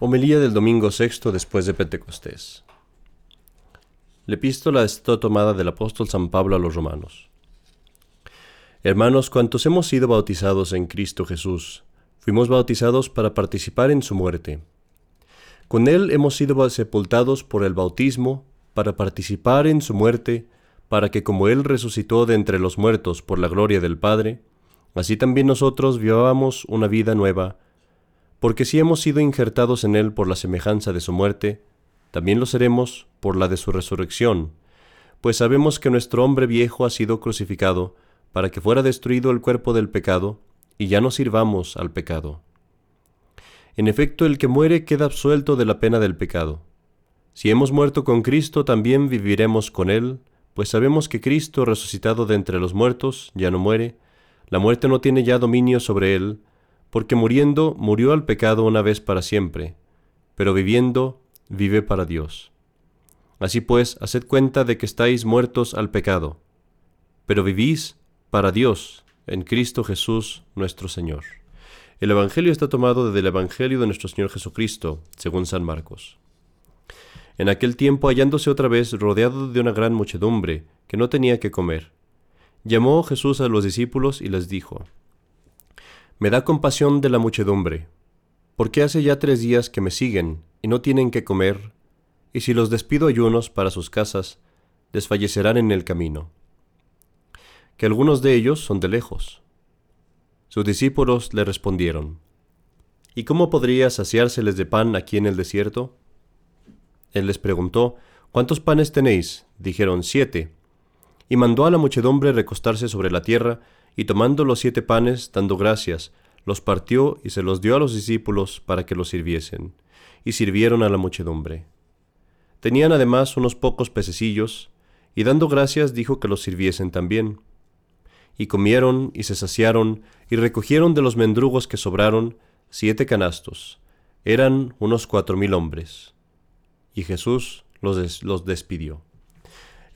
Homilía del domingo sexto después de Pentecostés. La epístola está tomada del apóstol San Pablo a los romanos. Hermanos, cuantos hemos sido bautizados en Cristo Jesús, fuimos bautizados para participar en su muerte. Con él hemos sido sepultados por el bautismo para participar en su muerte, para que como él resucitó de entre los muertos por la gloria del Padre, así también nosotros vivamos una vida nueva porque si hemos sido injertados en Él por la semejanza de su muerte, también lo seremos por la de su resurrección, pues sabemos que nuestro hombre viejo ha sido crucificado para que fuera destruido el cuerpo del pecado, y ya no sirvamos al pecado. En efecto, el que muere queda absuelto de la pena del pecado. Si hemos muerto con Cristo, también viviremos con Él, pues sabemos que Cristo, resucitado de entre los muertos, ya no muere, la muerte no tiene ya dominio sobre Él, porque muriendo murió al pecado una vez para siempre, pero viviendo vive para Dios. Así pues, haced cuenta de que estáis muertos al pecado, pero vivís para Dios en Cristo Jesús nuestro Señor. El Evangelio está tomado del Evangelio de nuestro Señor Jesucristo, según San Marcos. En aquel tiempo, hallándose otra vez rodeado de una gran muchedumbre, que no tenía que comer, llamó Jesús a los discípulos y les dijo, me da compasión de la muchedumbre, porque hace ya tres días que me siguen y no tienen que comer, y si los despido ayunos para sus casas, desfallecerán en el camino. Que algunos de ellos son de lejos. Sus discípulos le respondieron, ¿Y cómo podría saciárseles de pan aquí en el desierto? Él les preguntó, ¿Cuántos panes tenéis? Dijeron, siete. Y mandó a la muchedumbre recostarse sobre la tierra, y tomando los siete panes, dando gracias, los partió y se los dio a los discípulos para que los sirviesen, y sirvieron a la muchedumbre. Tenían además unos pocos pececillos, y dando gracias dijo que los sirviesen también. Y comieron y se saciaron, y recogieron de los mendrugos que sobraron siete canastos. Eran unos cuatro mil hombres. Y Jesús los, los despidió.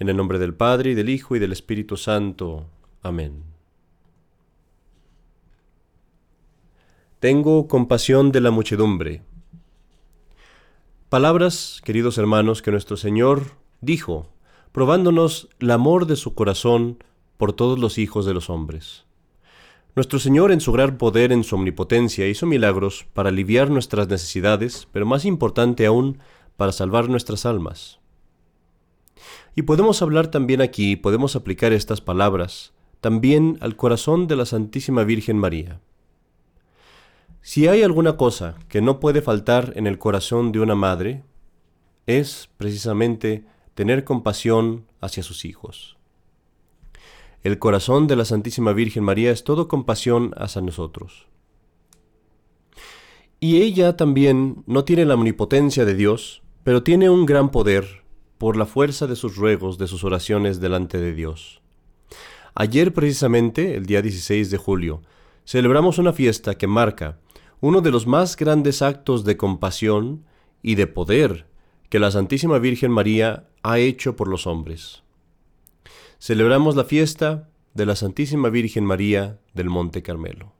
En el nombre del Padre, y del Hijo, y del Espíritu Santo. Amén. Tengo compasión de la muchedumbre. Palabras, queridos hermanos, que nuestro Señor dijo, probándonos el amor de su corazón por todos los hijos de los hombres. Nuestro Señor en su gran poder, en su omnipotencia, hizo milagros para aliviar nuestras necesidades, pero más importante aún, para salvar nuestras almas. Y podemos hablar también aquí, podemos aplicar estas palabras, también al corazón de la Santísima Virgen María. Si hay alguna cosa que no puede faltar en el corazón de una madre, es precisamente tener compasión hacia sus hijos. El corazón de la Santísima Virgen María es todo compasión hacia nosotros. Y ella también no tiene la omnipotencia de Dios, pero tiene un gran poder por la fuerza de sus ruegos, de sus oraciones delante de Dios. Ayer precisamente, el día 16 de julio, celebramos una fiesta que marca uno de los más grandes actos de compasión y de poder que la Santísima Virgen María ha hecho por los hombres. Celebramos la fiesta de la Santísima Virgen María del Monte Carmelo.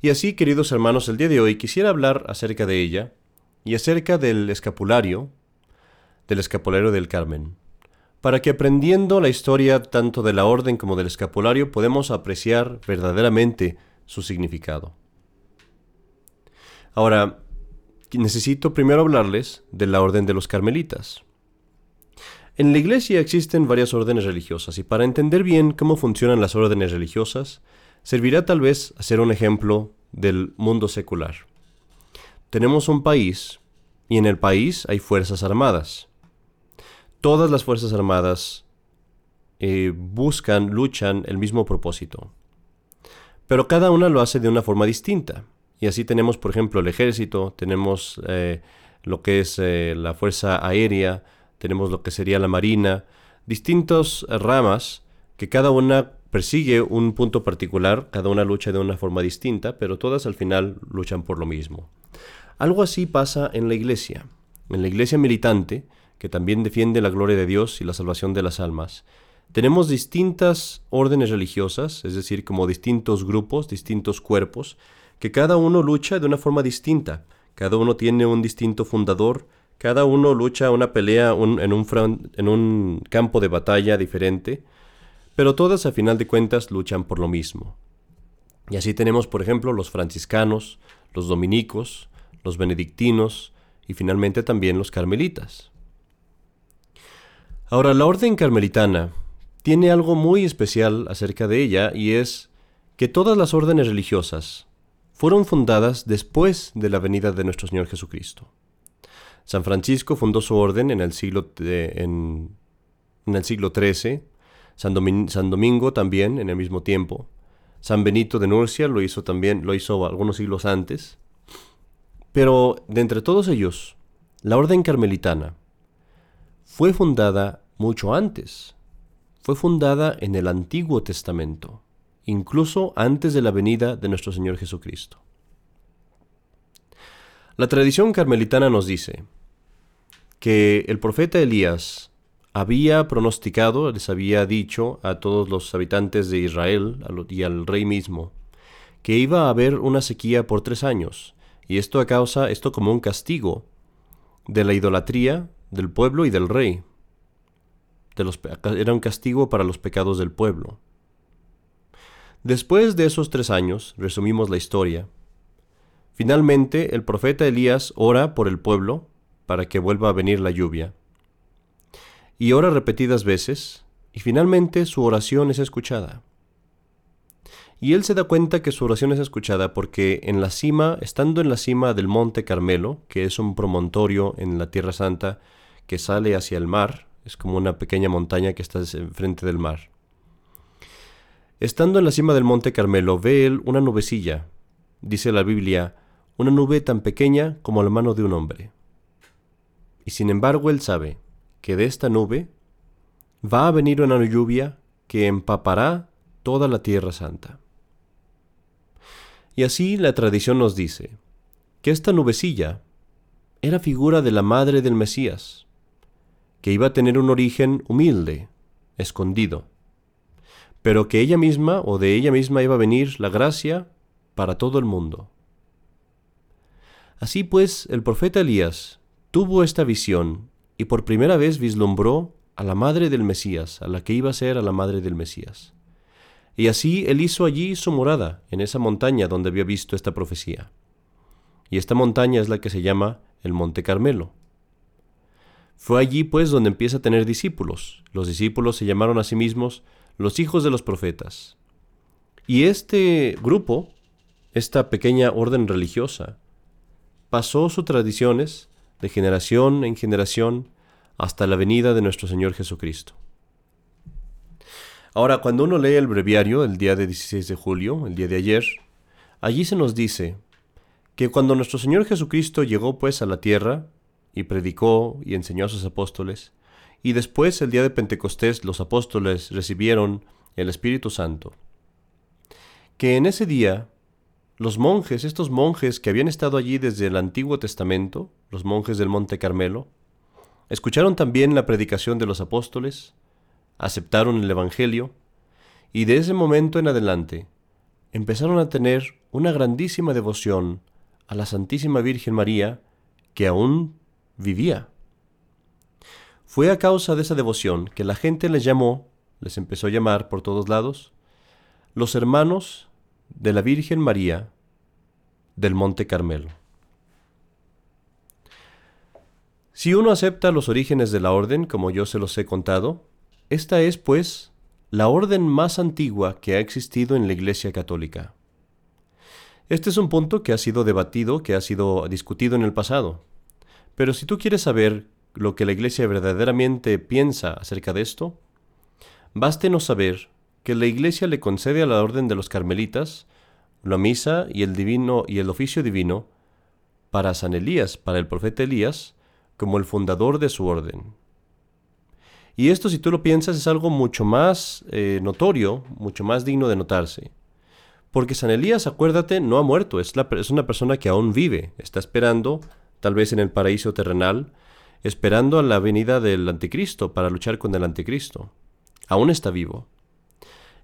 Y así, queridos hermanos, el día de hoy quisiera hablar acerca de ella y acerca del escapulario, del escapulario del Carmen, para que aprendiendo la historia tanto de la orden como del escapulario podemos apreciar verdaderamente su significado. Ahora, necesito primero hablarles de la orden de los carmelitas. En la iglesia existen varias órdenes religiosas y para entender bien cómo funcionan las órdenes religiosas, servirá tal vez hacer un ejemplo del mundo secular. Tenemos un país y en el país hay fuerzas armadas. Todas las fuerzas armadas eh, buscan, luchan el mismo propósito. Pero cada una lo hace de una forma distinta. Y así tenemos, por ejemplo, el ejército, tenemos eh, lo que es eh, la fuerza aérea, tenemos lo que sería la marina, distintas ramas que cada una persigue un punto particular, cada una lucha de una forma distinta, pero todas al final luchan por lo mismo. Algo así pasa en la iglesia. En la iglesia militante, que también defiende la gloria de Dios y la salvación de las almas, tenemos distintas órdenes religiosas, es decir, como distintos grupos, distintos cuerpos, que cada uno lucha de una forma distinta, cada uno tiene un distinto fundador, cada uno lucha una pelea en, un en un campo de batalla diferente, pero todas a final de cuentas luchan por lo mismo. Y así tenemos, por ejemplo, los franciscanos, los dominicos, los benedictinos y finalmente también los carmelitas. Ahora, la orden carmelitana tiene algo muy especial acerca de ella y es que todas las órdenes religiosas fueron fundadas después de la venida de nuestro Señor Jesucristo. San Francisco fundó su orden en el siglo, en, el siglo XIII, San, San Domingo también en el mismo tiempo, San Benito de Nurcia lo hizo también, lo hizo algunos siglos antes. Pero de entre todos ellos, la orden carmelitana fue fundada mucho antes. Fue fundada en el Antiguo Testamento, incluso antes de la venida de nuestro Señor Jesucristo. La tradición carmelitana nos dice que el profeta Elías había pronosticado, les había dicho a todos los habitantes de Israel y al rey mismo, que iba a haber una sequía por tres años, y esto a causa, esto como un castigo de la idolatría del pueblo y del rey. Era un castigo para los pecados del pueblo. Después de esos tres años, resumimos la historia, finalmente el profeta Elías ora por el pueblo para que vuelva a venir la lluvia y ora repetidas veces, y finalmente su oración es escuchada. Y él se da cuenta que su oración es escuchada porque en la cima, estando en la cima del monte Carmelo, que es un promontorio en la Tierra Santa que sale hacia el mar, es como una pequeña montaña que está enfrente del mar. Estando en la cima del monte Carmelo, ve él una nubecilla, dice la Biblia, una nube tan pequeña como la mano de un hombre. Y sin embargo él sabe que de esta nube va a venir una lluvia que empapará toda la tierra santa. Y así la tradición nos dice que esta nubecilla era figura de la madre del Mesías, que iba a tener un origen humilde, escondido, pero que ella misma o de ella misma iba a venir la gracia para todo el mundo. Así pues, el profeta Elías tuvo esta visión y por primera vez vislumbró a la madre del Mesías, a la que iba a ser a la madre del Mesías. Y así él hizo allí su morada, en esa montaña donde había visto esta profecía. Y esta montaña es la que se llama el Monte Carmelo. Fue allí pues donde empieza a tener discípulos. Los discípulos se llamaron a sí mismos los hijos de los profetas. Y este grupo, esta pequeña orden religiosa, pasó sus tradiciones de generación en generación hasta la venida de nuestro Señor Jesucristo. Ahora, cuando uno lee el breviario el día de 16 de julio, el día de ayer, allí se nos dice que cuando nuestro Señor Jesucristo llegó pues a la tierra y predicó y enseñó a sus apóstoles, y después el día de Pentecostés los apóstoles recibieron el Espíritu Santo, que en ese día los monjes, estos monjes que habían estado allí desde el Antiguo Testamento, los monjes del Monte Carmelo, escucharon también la predicación de los apóstoles, aceptaron el Evangelio, y de ese momento en adelante empezaron a tener una grandísima devoción a la Santísima Virgen María que aún vivía. Fue a causa de esa devoción que la gente les llamó, les empezó a llamar por todos lados, los hermanos de la Virgen María del Monte Carmelo. Si uno acepta los orígenes de la orden, como yo se los he contado, esta es, pues, la orden más antigua que ha existido en la Iglesia Católica. Este es un punto que ha sido debatido, que ha sido discutido en el pasado. Pero si tú quieres saber lo que la Iglesia verdaderamente piensa acerca de esto, bástenos saber que la Iglesia le concede a la orden de los carmelitas la misa y el divino y el oficio divino para San Elías, para el profeta Elías, como el fundador de su orden. Y esto, si tú lo piensas, es algo mucho más eh, notorio, mucho más digno de notarse. Porque San Elías, acuérdate, no ha muerto, es, es una persona que aún vive, está esperando, tal vez en el paraíso terrenal, esperando a la venida del anticristo para luchar con el anticristo. Aún está vivo.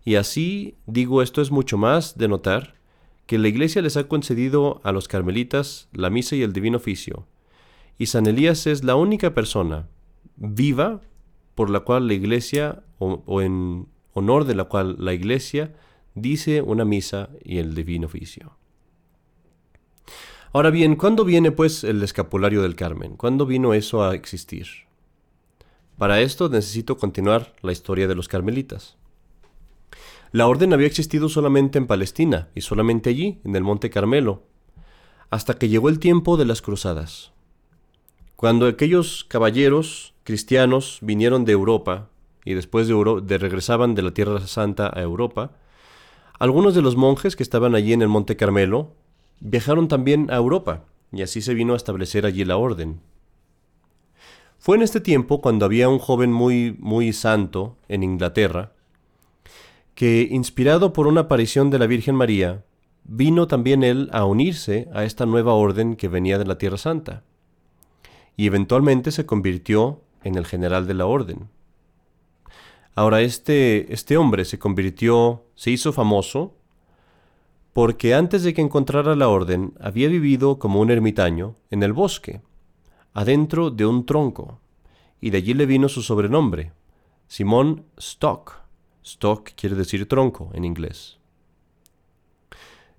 Y así, digo, esto es mucho más de notar que la Iglesia les ha concedido a los carmelitas la misa y el divino oficio, y San Elías es la única persona viva por la cual la Iglesia, o, o en honor de la cual la Iglesia dice una misa y el divino oficio. Ahora bien, ¿cuándo viene pues el escapulario del Carmen? ¿Cuándo vino eso a existir? Para esto necesito continuar la historia de los carmelitas. La orden había existido solamente en Palestina y solamente allí, en el Monte Carmelo, hasta que llegó el tiempo de las cruzadas. Cuando aquellos caballeros cristianos vinieron de Europa y después de, de regresaban de la Tierra Santa a Europa, algunos de los monjes que estaban allí en el Monte Carmelo viajaron también a Europa, y así se vino a establecer allí la orden. Fue en este tiempo cuando había un joven muy, muy santo en Inglaterra, que, inspirado por una aparición de la Virgen María, vino también él a unirse a esta nueva orden que venía de la Tierra Santa, y eventualmente se convirtió en el general de la orden. Ahora este, este hombre se convirtió, se hizo famoso porque antes de que encontrara la orden había vivido como un ermitaño en el bosque, adentro de un tronco, y de allí le vino su sobrenombre, Simón Stock. Stock quiere decir tronco en inglés.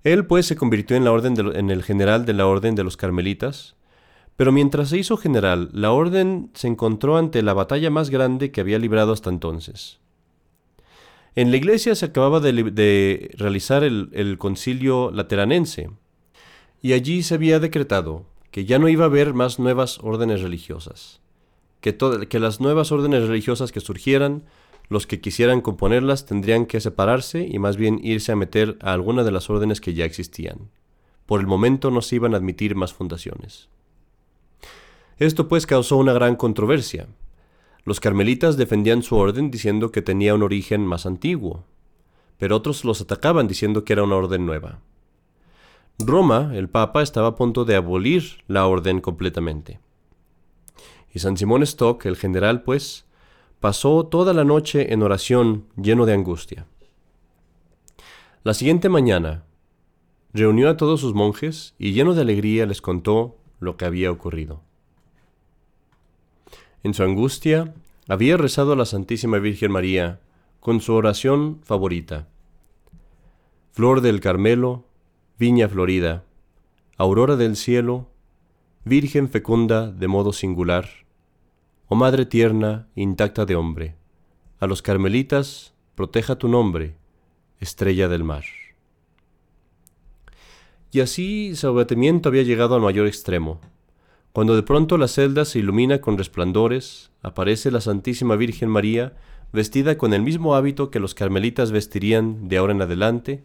Él pues se convirtió en, la orden en el general de la orden de los carmelitas, pero mientras se hizo general, la orden se encontró ante la batalla más grande que había librado hasta entonces. En la iglesia se acababa de, realizar el, concilio lateranense, y allí se había decretado que ya no iba a haber más nuevas órdenes religiosas, que, que las nuevas órdenes religiosas que surgieran, los que quisieran componerlas tendrían que separarse y más bien irse a meter a alguna de las órdenes que ya existían. Por el momento no se iban a admitir más fundaciones. Esto pues causó una gran controversia, los carmelitas defendían su orden diciendo que tenía un origen más antiguo, pero otros los atacaban diciendo que era una orden nueva. Roma, el Papa, estaba a punto de abolir la orden completamente. Y San Simón Stock, el general, pues, pasó toda la noche en oración lleno de angustia. La siguiente mañana, reunió a todos sus monjes y lleno de alegría les contó lo que había ocurrido. En su angustia, había rezado a la Santísima Virgen María con su oración favorita. Flor del Carmelo, viña florida, aurora del cielo, Virgen fecunda de modo singular, oh Madre tierna, intacta de hombre, a los carmelitas proteja tu nombre, estrella del mar. Y así su abatimiento había llegado al mayor extremo. Cuando de pronto la celda se ilumina con resplandores, aparece la Santísima Virgen María, vestida con el mismo hábito que los carmelitas vestirían de ahora en adelante,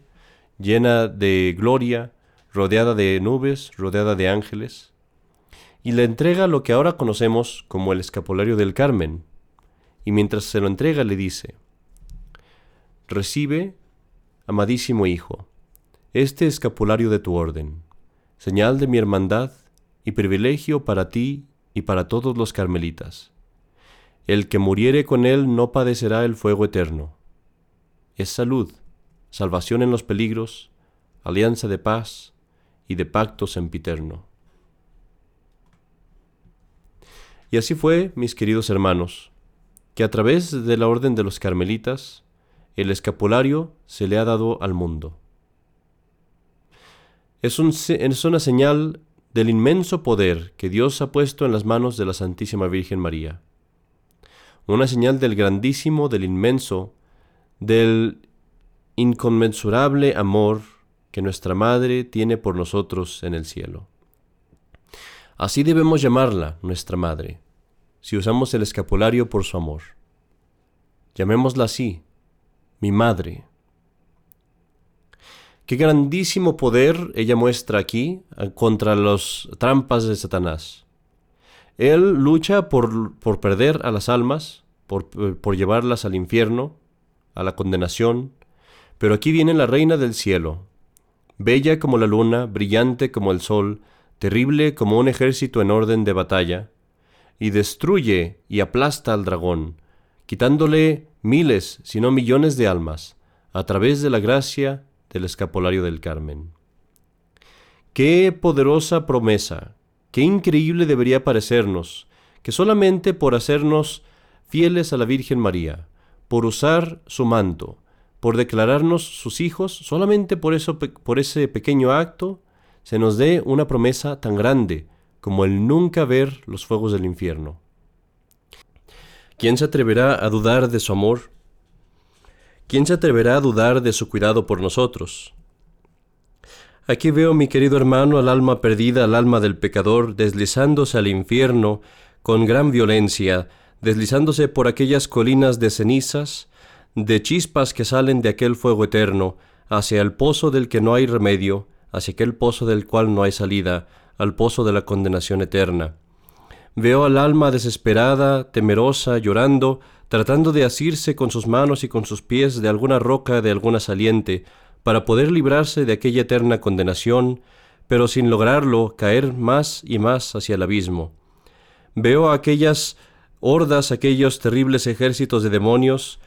llena de gloria, rodeada de nubes, rodeada de ángeles, y le entrega lo que ahora conocemos como el escapulario del Carmen, y mientras se lo entrega le dice, Recibe, amadísimo Hijo, este escapulario de tu orden, señal de mi hermandad y privilegio para ti y para todos los carmelitas. El que muriere con él no padecerá el fuego eterno. Es salud, salvación en los peligros, alianza de paz y de pacto sempiterno. Y así fue, mis queridos hermanos, que a través de la orden de los carmelitas, el escapulario se le ha dado al mundo. Es, un, es una señal del inmenso poder que Dios ha puesto en las manos de la Santísima Virgen María. Una señal del grandísimo, del inmenso, del inconmensurable amor que nuestra Madre tiene por nosotros en el cielo. Así debemos llamarla nuestra Madre, si usamos el escapulario por su amor. Llamémosla así, mi Madre Qué grandísimo poder ella muestra aquí eh, contra las trampas de Satanás. Él lucha por, por perder a las almas, por, eh, por llevarlas al infierno, a la condenación, pero aquí viene la reina del cielo, bella como la luna, brillante como el sol, terrible como un ejército en orden de batalla, y destruye y aplasta al dragón, quitándole miles, si no millones de almas, a través de la gracia del escapulario del Carmen. Qué poderosa promesa, qué increíble debería parecernos que solamente por hacernos fieles a la Virgen María, por usar su manto, por declararnos sus hijos, solamente por, eso, por ese pequeño acto, se nos dé una promesa tan grande como el nunca ver los fuegos del infierno. ¿Quién se atreverá a dudar de su amor? ¿Quién se atreverá a dudar de su cuidado por nosotros? Aquí veo, mi querido hermano, al alma perdida, al alma del pecador, deslizándose al infierno con gran violencia, deslizándose por aquellas colinas de cenizas, de chispas que salen de aquel fuego eterno, hacia el pozo del que no hay remedio, hacia aquel pozo del cual no hay salida, al pozo de la condenación eterna. Veo al alma desesperada, temerosa, llorando, tratando de asirse con sus manos y con sus pies de alguna roca, de alguna saliente, para poder librarse de aquella eterna condenación, pero sin lograrlo caer más y más hacia el abismo. Veo aquellas hordas, aquellos terribles ejércitos de demonios,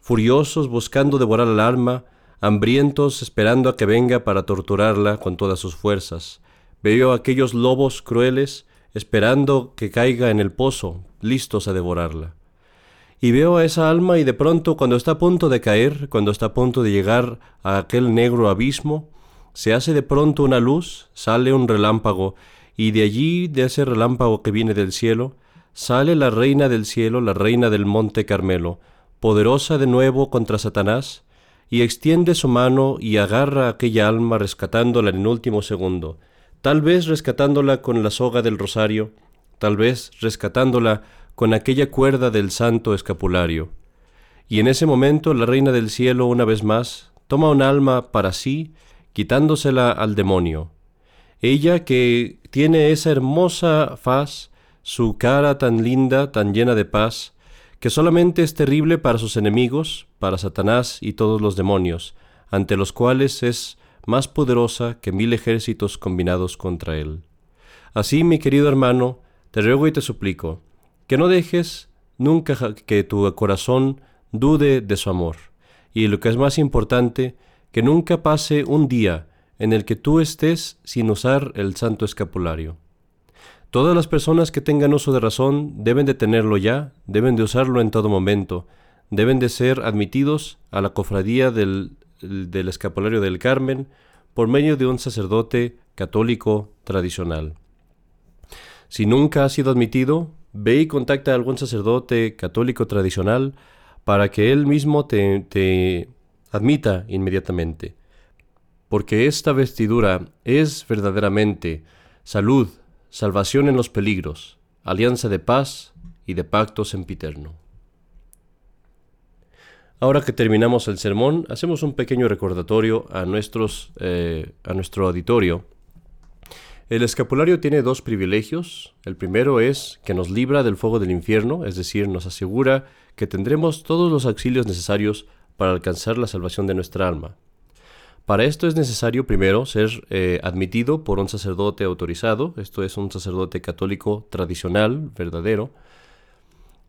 furiosos buscando devorar al alma, hambrientos esperando a que venga para torturarla con todas sus fuerzas. Veo aquellos lobos crueles esperando que caiga en el pozo, listos a devorarla y veo a esa alma y de pronto cuando está a punto de caer, cuando está a punto de llegar a aquel negro abismo, se hace de pronto una luz, sale un relámpago, y de allí, de ese relámpago que viene del cielo, sale la reina del cielo, la reina del monte Carmelo, poderosa de nuevo contra Satanás, y extiende su mano y agarra a aquella alma rescatándola en el último segundo, tal vez rescatándola con la soga del rosario, tal vez rescatándola con aquella cuerda del santo escapulario. Y en ese momento la reina del cielo una vez más toma un alma para sí, quitándosela al demonio. Ella que tiene esa hermosa faz, su cara tan linda, tan llena de paz, que solamente es terrible para sus enemigos, para Satanás y todos los demonios, ante los cuales es más poderosa que mil ejércitos combinados contra él. Así, mi querido hermano, te ruego y te suplico, que no dejes nunca que tu corazón dude de su amor. Y lo que es más importante, que nunca pase un día en el que tú estés sin usar el santo escapulario. Todas las personas que tengan uso de razón deben de tenerlo ya, deben de usarlo en todo momento, deben de ser admitidos a la cofradía del, escapulario del Carmen por medio de un sacerdote católico tradicional. Si nunca has sido admitido, ve y contacta a algún sacerdote católico tradicional para que él mismo te, admita inmediatamente. Porque esta vestidura es verdaderamente salud, salvación en los peligros, alianza de paz y de pacto sempiterno. Ahora que terminamos el sermón, hacemos un pequeño recordatorio a, eh, a nuestro auditorio el escapulario tiene dos privilegios. El primero es que nos libra del fuego del infierno, es decir, nos asegura que tendremos todos los auxilios necesarios para alcanzar la salvación de nuestra alma. Para esto es necesario primero ser eh, admitido por un sacerdote autorizado, esto es un sacerdote católico tradicional, verdadero,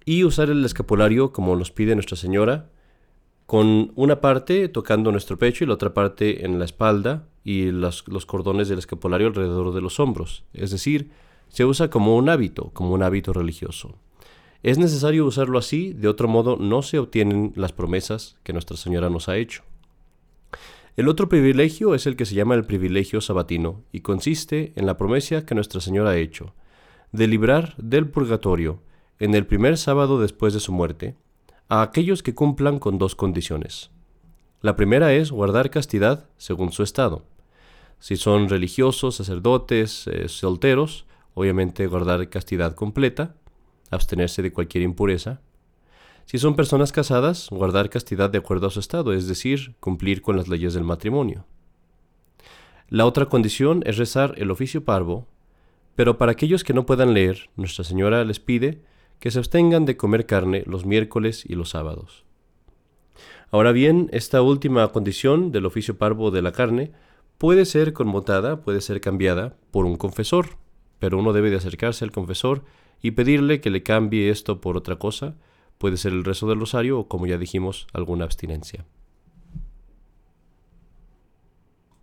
y usar el escapulario como nos pide Nuestra Señora, con una parte tocando nuestro pecho y la otra parte en la espalda y los cordones del escapulario alrededor de los hombros. Es decir, se usa como un hábito, como un hábito religioso. Es necesario usarlo así, de otro modo no se obtienen las promesas que Nuestra Señora nos ha hecho. El otro privilegio es el que se llama el privilegio sabatino y consiste en la promesa que Nuestra Señora ha hecho, de librar del purgatorio, en el primer sábado después de su muerte, a aquellos que cumplan con dos condiciones. La primera es guardar castidad según su estado. Si son religiosos, sacerdotes, eh, solteros, obviamente guardar castidad completa, abstenerse de cualquier impureza. Si son personas casadas, guardar castidad de acuerdo a su estado, es decir, cumplir con las leyes del matrimonio. La otra condición es rezar el oficio parvo, pero para aquellos que no puedan leer, Nuestra Señora les pide que se abstengan de comer carne los miércoles y los sábados. Ahora bien, esta última condición del oficio parvo de la carne puede ser conmutada, puede ser cambiada por un confesor, pero uno debe de acercarse al confesor y pedirle que le cambie esto por otra cosa, puede ser el rezo del rosario o como ya dijimos, alguna abstinencia.